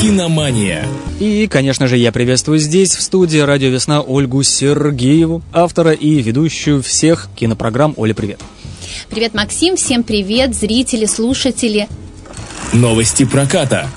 Киномания. И, конечно же, я приветствую здесь, в студии «Радио Весна» Ольгу Сергееву, автора и ведущую всех кинопрограмм. Оля, привет. Привет, Максим, всем привет, зрители, слушатели. Новости проката.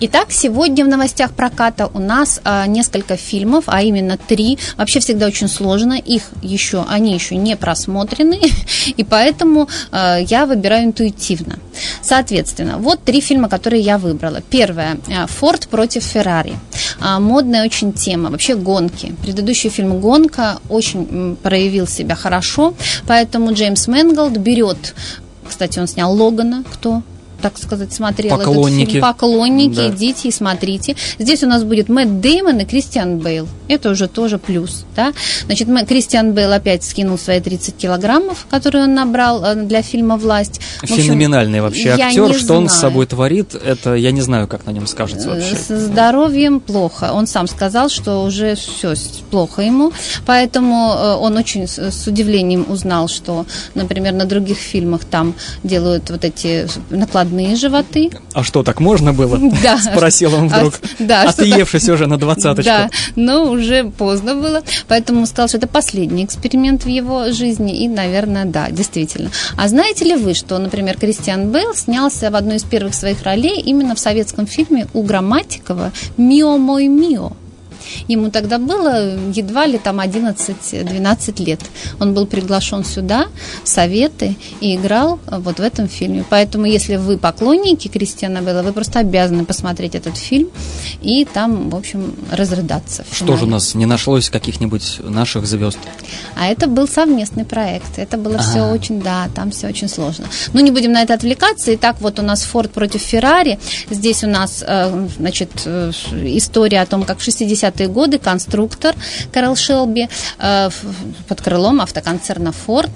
Итак, сегодня в новостях проката у нас а, несколько фильмов, а именно три. Вообще всегда очень сложно, их еще, они еще не просмотрены, и поэтому а, я выбираю интуитивно. Соответственно, вот три фильма, которые я выбрала. Первое а, «Форд против Феррари». А, модная очень тема, вообще гонки. Предыдущий фильм «Гонка» очень проявил себя хорошо, поэтому Джеймс Мэнголд берет кстати, он снял Логана, кто так сказать, смотрел Поклонники. этот фильм. Поклонники, Да. идите и смотрите. Здесь у нас будет Мэтт Деймон и Кристиан Бейл. Это уже тоже плюс, да. Значит, Мэ- Кристиан Бейл опять скинул свои 30 килограммов, которые он набрал э, для фильма «Власть». В общем, Феноменальный вообще актер. Что он с знаю. собой творит, это я не знаю, как на нем скажется вообще. С здоровьем плохо. Он сам сказал, что уже все плохо ему. Поэтому э, он очень с удивлением узнал, что, например, на других фильмах там делают вот эти накладные животы. А что, так можно было? Да. Спросил он А, вдруг, да, что отъевшись уже на двадцаточку. Да, но уже поздно было. Поэтому сказал, что это последний эксперимент в его жизни. И, наверное, да, действительно. А знаете ли вы, что, например, Кристиан Бейл снялся в одной из первых своих ролей именно в советском фильме у Грамматикова «Мио мой мио». Ему тогда было едва ли там 11-12 лет. Он был приглашен сюда, в Советы, и играл э, вот в этом фильме. Поэтому, если вы поклонники Кристиана Белла, вы просто обязаны посмотреть этот фильм и там, в общем, разрыдаться. Что же у нас, не нашлось каких-нибудь наших звезд? А это был совместный проект. Это было все А. очень, да, там все очень сложно. Ну, не будем на это отвлекаться. Итак, вот у нас Форд против Феррари. Здесь у нас, э, значит, э, история о том, как в 60-е годы конструктор Карл Шелби э, под крылом автоконцерна Форд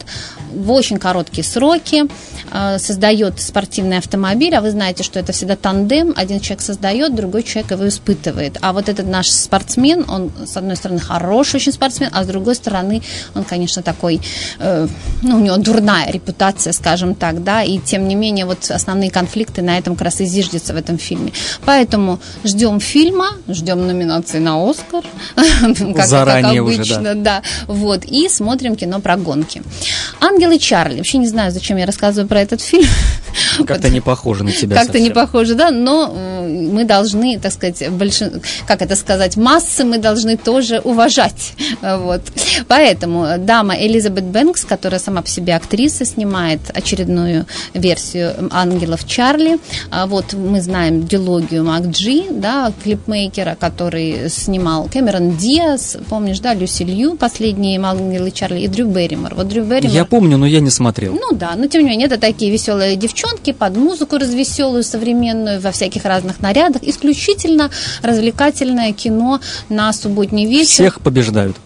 в очень короткие сроки э, создает спортивный автомобиль, а вы знаете, что это всегда тандем, один человек создает, другой человек его испытывает. А вот этот наш спортсмен, он, с одной стороны, хороший очень спортсмен, а с другой стороны, он, конечно, такой, э, ну, у него дурная репутация, скажем так, да, и тем не менее, вот основные конфликты на этом как раз и зиждятся в этом фильме. Поэтому ждем фильма, ждем номинации на Оскар, как- как Заранее уже, обычно, да. да, вот, и смотрим кино про гонки. «Ангелы Чарли». Вообще не знаю, зачем я рассказываю про этот фильм. Как-то не похоже на тебя Как-то не похоже, да, но мы должны, так сказать, большин... как это сказать, массы мы должны тоже уважать. Вот. Поэтому дама Элизабет Бэнкс, которая сама по себе актриса, снимает очередную версию «Ангелов Чарли». А Вот мы знаем дилогию МакДжи, да, клипмейкера, который снимал Кэмерон Диас, помнишь, да, Люси Лью, последние «Ангелы Чарли» и Дрю Берримор. Вот Дрю Берримор... Я помню, но я не смотрел. Ну да, но тем не менее, это такие веселые девчонки под музыку развеселую, современную, во всяких разных нарядах. Исключительно развлекательное кино на субботний вечер. Всех побеждают.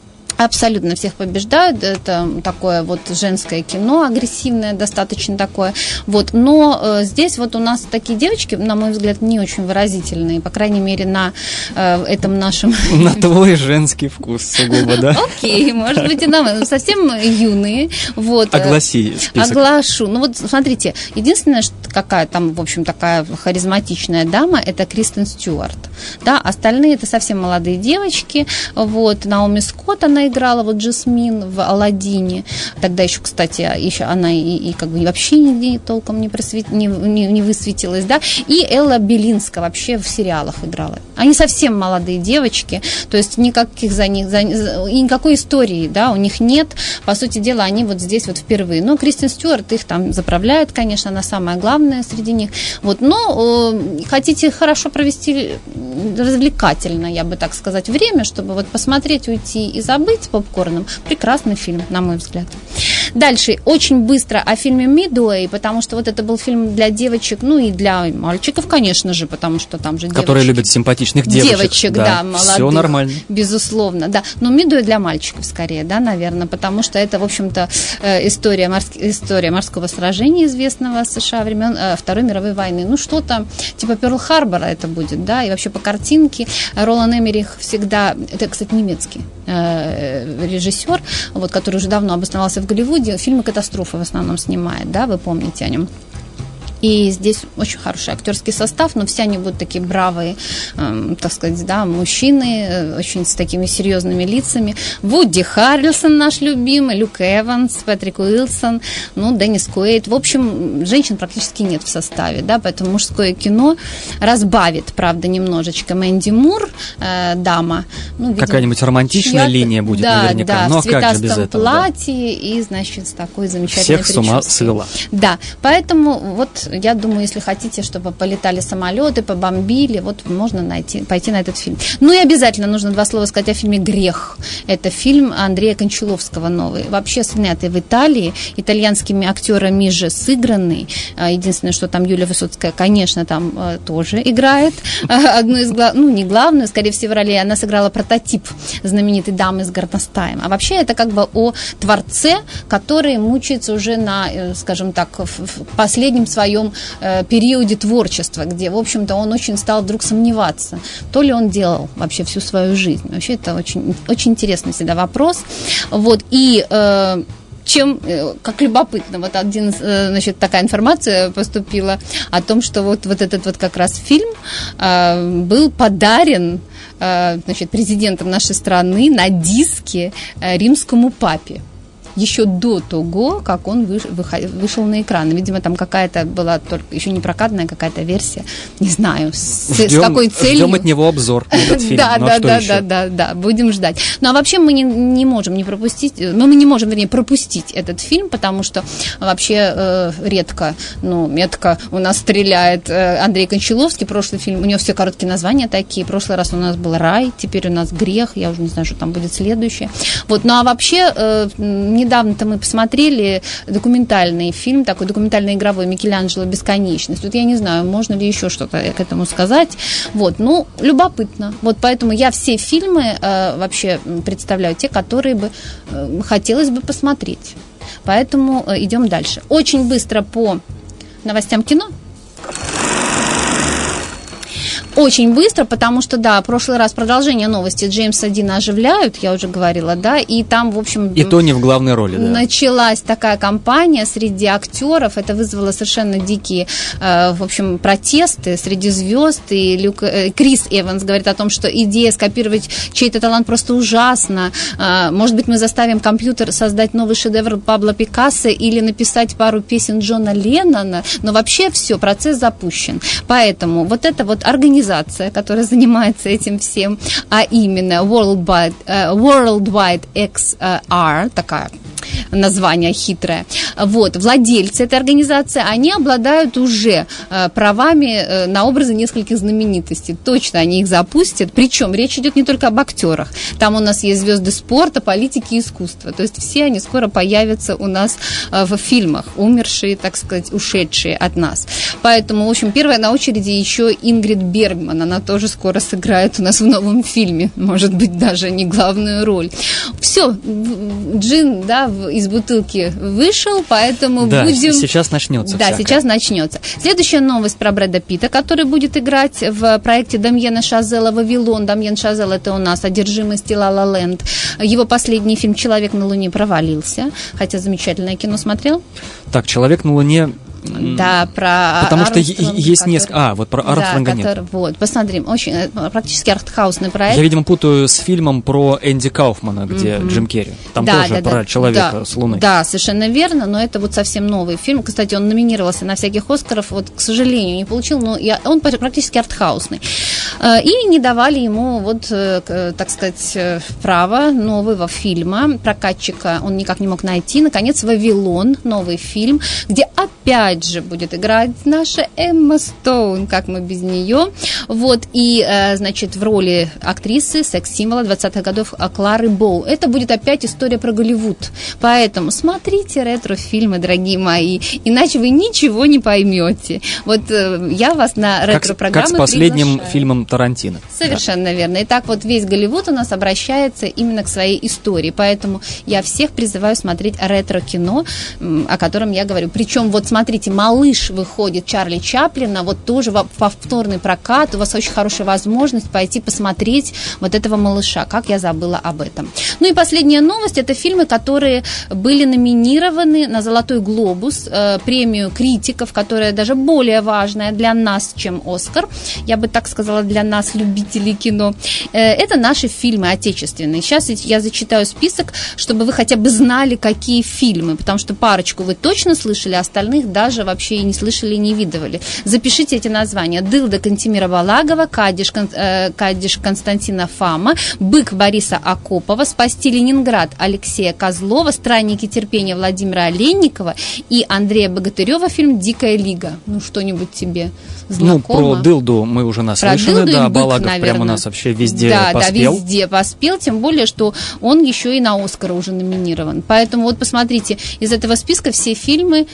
Абсолютно всех побеждают. Это такое вот женское кино, агрессивное достаточно такое. Вот. Но э, здесь вот у нас такие девочки, на мой взгляд, не очень выразительные. По крайней мере, на э, этом нашем На твой женский вкус сугубо, да? Окей, может быть, и нам совсем юные. Вот. Огласи список. Оглашу. Ну вот смотрите, единственное, что какая там, в общем, такая харизматичная дама, это Кристен Стюарт. Да, остальные это совсем молодые девочки. Вот, Наоми Скотт, она играла, вот Джасмин в Алладине. Тогда еще, кстати, еще она и, и как бы вообще нигде толком не, просвет... не, не, не высветилась, да. И Элла Белинска вообще в сериалах играла. Они совсем молодые девочки, то есть никаких за них, за, никакой истории, да, у них нет. По сути дела, они вот здесь вот впервые. Но Кристин Стюарт их там заправляет, конечно, она самая главная среди них. Вот, но э, хотите хорошо провести развлекательно, я бы так сказать, время, чтобы вот посмотреть, уйти и забыть с попкорном. Прекрасный фильм, на мой взгляд. Дальше, очень быстро о фильме «Мидуэй», потому что вот это был фильм для девочек, ну и для мальчиков, конечно же, потому что там же Которые девочки. любят симпатичных девочек. Девочек, да, молодых. Все нормально. Безусловно, да. Но Мидуэй для мальчиков скорее, да, наверное, потому что это, в общем-то, э, история, морс- история морского сражения известного США времен э, Второй мировой войны. Ну, что-то типа Перл-Харбора это будет, да, и вообще по картинке Ролан Эмерих всегда, это, кстати, немецкий э, режиссер, вот, который уже давно обосновался в Голливуде, фильмы катастрофы в основном снимает, да, вы помните о нем. И здесь очень хороший актерский состав, но все они будут такие бравые, э, так сказать, да, мужчины, э, очень с такими серьезными лицами. Вуди Харрельсон наш любимый, Люк Эванс, Патрик Уилсон, ну, Деннис Куэйт. В общем, женщин практически нет в составе, да, поэтому мужское кино разбавит, правда, немножечко Мэнди Мур, э, дама. Ну, Какая-нибудь романтичная линия будет да, наверняка. Да, Но в как же без этого? платье да. и, значит, с такой замечательной Всех с ума свела. Да, поэтому вот я думаю, если хотите, чтобы полетали самолеты, побомбили, вот можно найти, пойти на этот фильм. Ну и обязательно нужно два слова сказать о фильме «Грех». Это фильм Андрея Кончаловского новый. Вообще снятый в Италии, итальянскими актерами же сыгранный. А, единственное, что там Юлия Высоцкая, конечно, там э, тоже играет. Одну из глав... ну не главную, скорее всего, роли она сыграла прототип знаменитой дамы с горностаем. А вообще это как бы о творце, который мучается уже на, э, скажем так, в последнем своем э, периоде творчества, где, в общем-то, он очень стал вдруг сомневаться, то ли он делал вообще всю свою жизнь. Вообще это очень, очень интересный всегда вопрос. Вот, и э, чем, э, как любопытно, вот один, э, значит, такая информация поступила о том, что вот, вот этот вот как раз фильм э, был подарен э, значит, президентом нашей страны на диске э, римскому папе еще до того, как он вышел на экран. Видимо, там какая-то была только еще не прокатная какая-то версия, не знаю, с, ждем, с какой целью. Ждем от него обзор. Да, ну, а да, да, да, да, да, будем ждать. Ну а вообще мы не, не можем не пропустить, ну мы не можем, вернее, пропустить этот фильм, потому что вообще э, редко, ну, метко у нас стреляет э, Андрей Кончаловский, прошлый фильм, у него все короткие названия такие, прошлый раз у нас был «Рай», теперь у нас «Грех», я уже не знаю, что там будет следующее. Вот, ну а вообще э, недавно-то мы посмотрели документальный фильм, такой документально-игровой Микеланджело «Бесконечность». Тут я не знаю, можно ли еще что-то к этому сказать. Вот, ну, любопытно. Вот поэтому я все фильмы э, вообще представляю, те, которые бы э, хотелось бы посмотреть. Поэтому э, идем дальше. Очень быстро по новостям кино очень быстро, потому что, да, в прошлый раз продолжение новости Джеймса Дина оживляют, я уже говорила, да, и там, в общем... И то не в главной роли, да. Началась такая кампания среди актеров, это вызвало совершенно дикие, э, в общем, протесты среди звезд, и Люк, э, Крис Эванс говорит о том, что идея скопировать чей-то талант просто ужасна. Э, может быть, мы заставим компьютер создать новый шедевр Пабло Пикассо или написать пару песен Джона Леннона, но вообще все, процесс запущен. Поэтому вот это вот организация организация, которая занимается этим всем, а именно Worldwide, uh, Worldwide XR, такая название хитрое. Вот, владельцы этой организации, они обладают уже э, правами э, на образы нескольких знаменитостей. Точно они их запустят. Причем речь идет не только об актерах. Там у нас есть звезды спорта, политики и искусства. То есть все они скоро появятся у нас э, в фильмах, умершие, так сказать, ушедшие от нас. Поэтому, в общем, первая на очереди еще Ингрид Бергман. Она тоже скоро сыграет у нас в новом фильме. Может быть, даже не главную роль. Все, Джин, да, из бутылки вышел, поэтому да, будем... сейчас начнется Да, всякое. сейчас начнется. Следующая новость про Брэда Питта, который будет играть в проекте Дамьена Шазела «Вавилон». Дамьен Шазел – это у нас одержимость Ла Ла Ленд. Его последний фильм «Человек на Луне» провалился, хотя замечательное кино смотрел. Так, «Человек на Луне» Да, про Потому что есть несколько... А, вот про Армстронга да, нет. Вот, посмотрим. Очень, э, практически артхаусный проект. Я, видимо, путаю с фильмом про Энди Кауфмана, где mm-hmm. Джим Керри. Там да, тоже да, про да, человека да, с Луны. Да, совершенно верно, но это вот совсем новый фильм. Кстати, он номинировался на всяких Оскаров, вот, к сожалению, не получил, но я, он практически артхаусный. Э, и не давали ему, вот, э, так сказать, право нового фильма. Прокатчика он никак не мог найти. Наконец, «Вавилон», новый фильм, где опять же будет играть наша Эмма Стоун, как мы без нее. Вот, и, э, значит, в роли актрисы секс-символа 20-х годов Клары Боу. Это будет опять история про Голливуд. Поэтому смотрите ретро-фильмы, дорогие мои, иначе вы ничего не поймете. Вот э, я вас на ретро-программы Как с последним приглашаю. фильмом Тарантино. Совершенно да. верно. И так вот весь Голливуд у нас обращается именно к своей истории. Поэтому я всех призываю смотреть ретро-кино, о котором я говорю. Причем, вот смотрите, «Малыш» вы выходит Чарли Чаплина, вот тоже повторный прокат, у вас очень хорошая возможность пойти посмотреть вот этого малыша. Как я забыла об этом. Ну и последняя новость, это фильмы, которые были номинированы на «Золотой глобус», э, премию критиков, которая даже более важная для нас, чем «Оскар». Я бы так сказала, для нас, любителей кино. Э, это наши фильмы отечественные. Сейчас я зачитаю список, чтобы вы хотя бы знали, какие фильмы, потому что парочку вы точно слышали, а остальных даже вообще и не слышали, и не видывали. Запишите эти названия. Дылда Кантимира Балагова, Кадиш, э, Кадиш Константина Фама, Бык Бориса Акопова, Спасти Ленинград Алексея Козлова, Странники терпения Владимира Оленникова и Андрея Богатырева фильм «Дикая лига». Ну, что-нибудь тебе знакомо? Ну, про Дылду мы уже наслышаны, да, бык, Балагов наверное. прямо у нас вообще везде да, поспел. Да, везде поспел, тем более, что он еще и на Оскара уже номинирован. Поэтому вот посмотрите, из этого списка все фильмы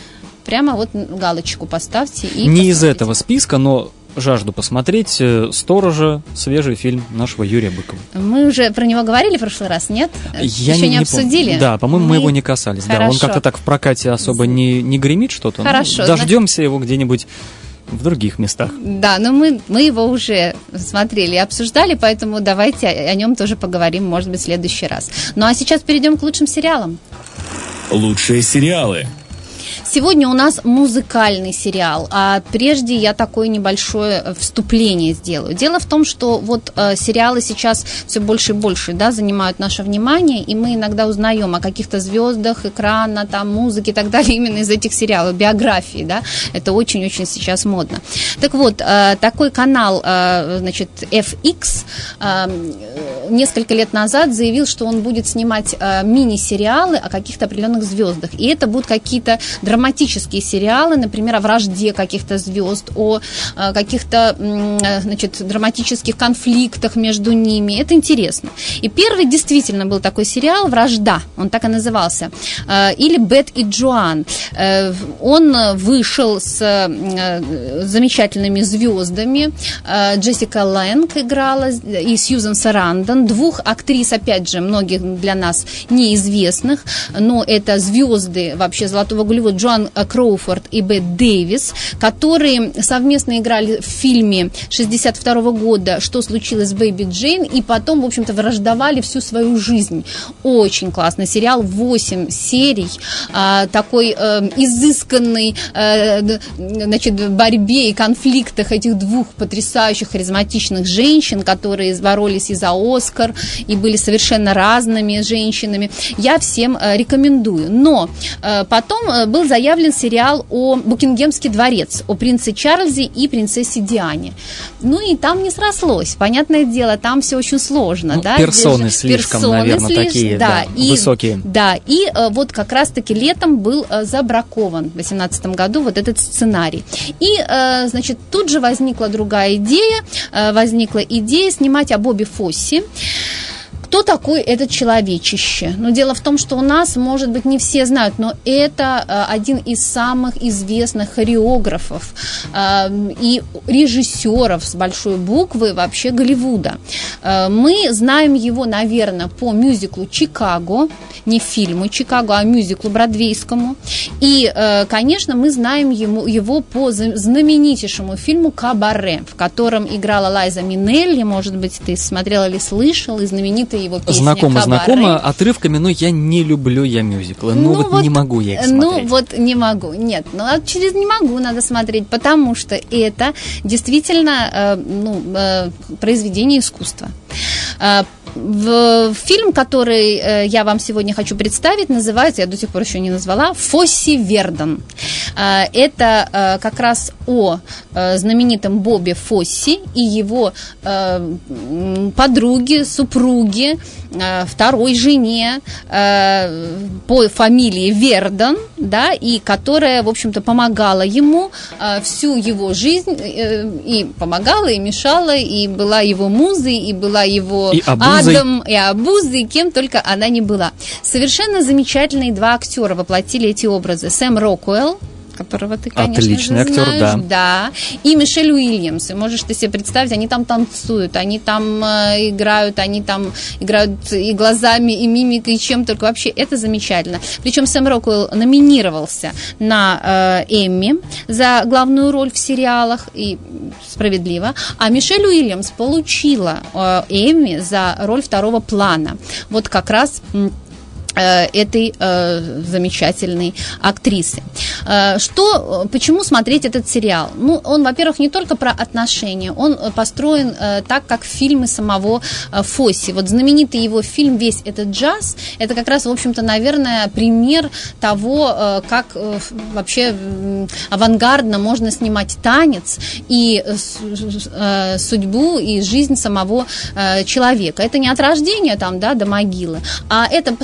прямо вот галочку поставьте и Не посмотрите. из этого списка, но жажду посмотреть э, «Сторожа», свежий фильм нашего Юрия Быкова. Мы уже про него говорили в прошлый раз, нет? Я Еще не, не, обсудили? Да, по-моему, мы... мы его не касались. Хорошо. Да, он как-то так в прокате особо не, не гремит что-то. Хорошо. Ну, дождемся его где-нибудь в других местах. Да, но мы, мы его уже смотрели и обсуждали, поэтому давайте о, о нем тоже поговорим, может быть, в следующий раз. Ну а сейчас перейдем к лучшим сериалам. Лучшие сериалы. Сегодня у нас музыкальный сериал, а прежде я такое небольшое э, вступление сделаю. Дело в том, что вот э, сериалы сейчас все больше и больше да, занимают наше внимание, и мы иногда узнаем о каких-то звездах экрана, там, музыки и так далее именно из этих сериалов, биографии, да, это очень-очень сейчас модно. Так вот, э, такой канал, э, значит, FX э, несколько лет назад заявил, что он будет снимать э, мини-сериалы о каких-то определенных звездах, и это будут какие-то драматические сериалы, например, о вражде каких-то звезд, о э, каких-то э, значит, драматических конфликтах между ними. Это интересно. И первый действительно был такой сериал «Вражда», он так и назывался, э, или «Бет и Джоан». Он вышел с замечательными звездами. Джессика Лэнг играла и Сьюзан Сарандон. Двух актрис, опять же, многих для нас неизвестных, но это звезды вообще «Золотого Голливуда» Джоан Кроуфорд и Бет Дэвис, которые совместно играли в фильме 62 года «Что случилось с Бэйби Джейн», и потом, в общем-то, враждовали всю свою жизнь. Очень классный сериал, 8 серий, а, такой э, изысканный э, значит, борьбе и конфликтах этих двух потрясающих харизматичных женщин, которые боролись и за Оскар, и были совершенно разными женщинами. Я всем э, рекомендую. Но потом э, был заявлен сериал о Букингемский дворец, о принце Чарльзе и принцессе Диане. Ну и там не срослось. Понятное дело, там все очень сложно. Ну, да? Персоны слишком, персоны наверное, слишком, такие да, да, и, высокие. Да, и э, вот как раз-таки летом был э, забракован в 2018 году вот этот сценарий. И, э, значит, тут же возникла другая идея, возникла идея снимать о Бобби Фосси. Кто такой этот человечище? Ну, дело в том, что у нас, может быть, не все знают, но это э, один из самых известных хореографов э, и режиссеров с большой буквы вообще Голливуда. Э, мы знаем его, наверное, по мюзиклу «Чикаго», не фильму «Чикаго», а мюзиклу бродвейскому. И, конечно, мы знаем ему, его по знаменитейшему фильму «Кабаре», в котором играла Лайза Минелли, может быть, ты смотрела или слышал, и знаменитый его песня Знакомо, знакомо, отрывками, но я не люблю я мюзиклы. Ну, ну вот, вот не могу я их ну смотреть. Ну вот не могу, нет. Ну а через не могу надо смотреть, потому что это действительно э, ну, э, произведение искусства. В фильм, который э, я вам сегодня хочу представить, называется, я до сих пор еще не назвала, «Фосси Вердон». Э, это э, как раз о знаменитом Бобе Фосси и его подруге, супруге, второй жене по фамилии Вердон, да, и которая, в общем-то, помогала ему всю его жизнь, и помогала, и мешала, и была его музой, и была его и адом, и обузой, и кем только она не была. Совершенно замечательные два актера воплотили эти образы. Сэм Рокуэлл, которого ты, конечно Отличный же, актер, знаешь. да. Да. И Мишель Уильямс. И можешь ты себе представить, они там танцуют, они там э, играют, они там играют и глазами, и мимикой, и чем только. Вообще, это замечательно. Причем Сэм Роквелл номинировался на э, Эмми за главную роль в сериалах, и справедливо. А Мишель Уильямс получила э, Эмми за роль второго плана. Вот как раз м, этой э, замечательной актрисы. Э, что, э, почему смотреть этот сериал? Ну, он, во-первых, не только про отношения, он э, построен э, так, как фильмы самого э, Фосси. Вот знаменитый его фильм «Весь этот джаз» это как раз, в общем-то, наверное, пример того, э, как э, вообще м, авангардно можно снимать танец и э, э, судьбу и жизнь самого э, человека. Это не от рождения там, да, до могилы, а это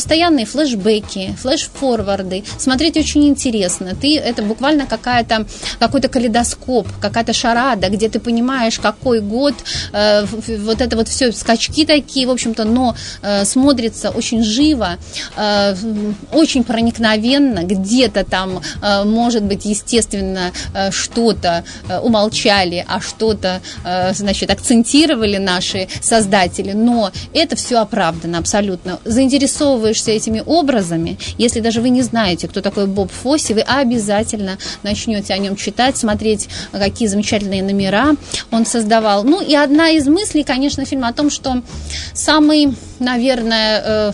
постоянные флешбеки, флеш-форварды. Смотреть очень интересно. Ты, это буквально какая-то, какой-то калейдоскоп, какая-то шарада, где ты понимаешь, какой год, э, вот это вот все, скачки такие, в общем-то, но э, смотрится очень живо, э, очень проникновенно, где-то там, э, может быть, естественно, э, что-то э, умолчали, а что-то, э, значит, акцентировали наши создатели, но это все оправдано абсолютно. Заинтересовываешься этими образами, если даже вы не знаете, кто такой Боб Фосси, вы обязательно начнете о нем читать, смотреть, какие замечательные номера он создавал. Ну и одна из мыслей, конечно, фильма о том, что самый, наверное, э,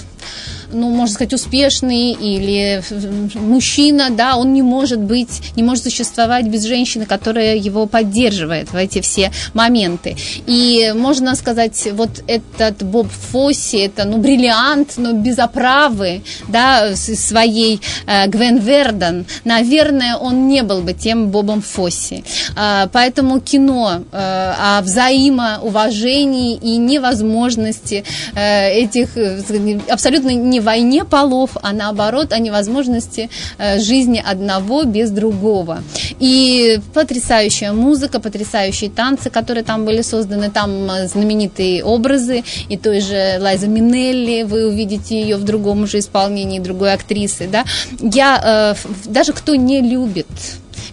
ну, можно сказать, успешный или э, мужчина, да, он не может быть, не может существовать без женщины, которая его поддерживает в эти все моменты. И можно сказать, вот этот Боб Фосси, это, ну, бриллиант, но без оправы, да, своей э, Гвен Верден, наверное, он не был бы тем Бобом Фосси. А, Поэтому кино э, о взаимоуважении и невозможности э, этих э, абсолютно не войне полов, а наоборот о невозможности э, жизни одного без другого. И потрясающая музыка, потрясающие танцы, которые там были созданы, там э, знаменитые образы и той же Лайза Минелли, вы увидите ее в другом уже исполнении другой актрисы, да. Я э, даже кто не любит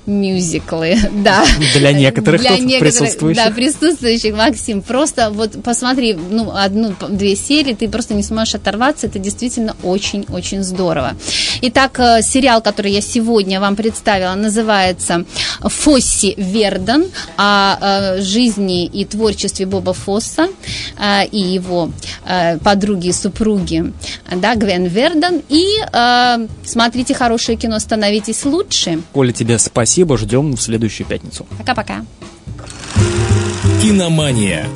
мюзиклы, да. Для некоторых Для некоторых, присутствующих. Да, присутствующих, Максим. Просто вот посмотри, ну, одну-две серии, ты просто не сможешь оторваться. Это действительно очень-очень здорово. Итак, э, сериал, который я сегодня вам представила, называется «Фосси Верден» о э, жизни и творчестве Боба Фосса э, и его подруги и супруги, да, Гвен Верден. И смотрите хорошее кино, становитесь лучше. Коля, тебе спасибо, ждем в следующую пятницу. Пока-пока. Киномания.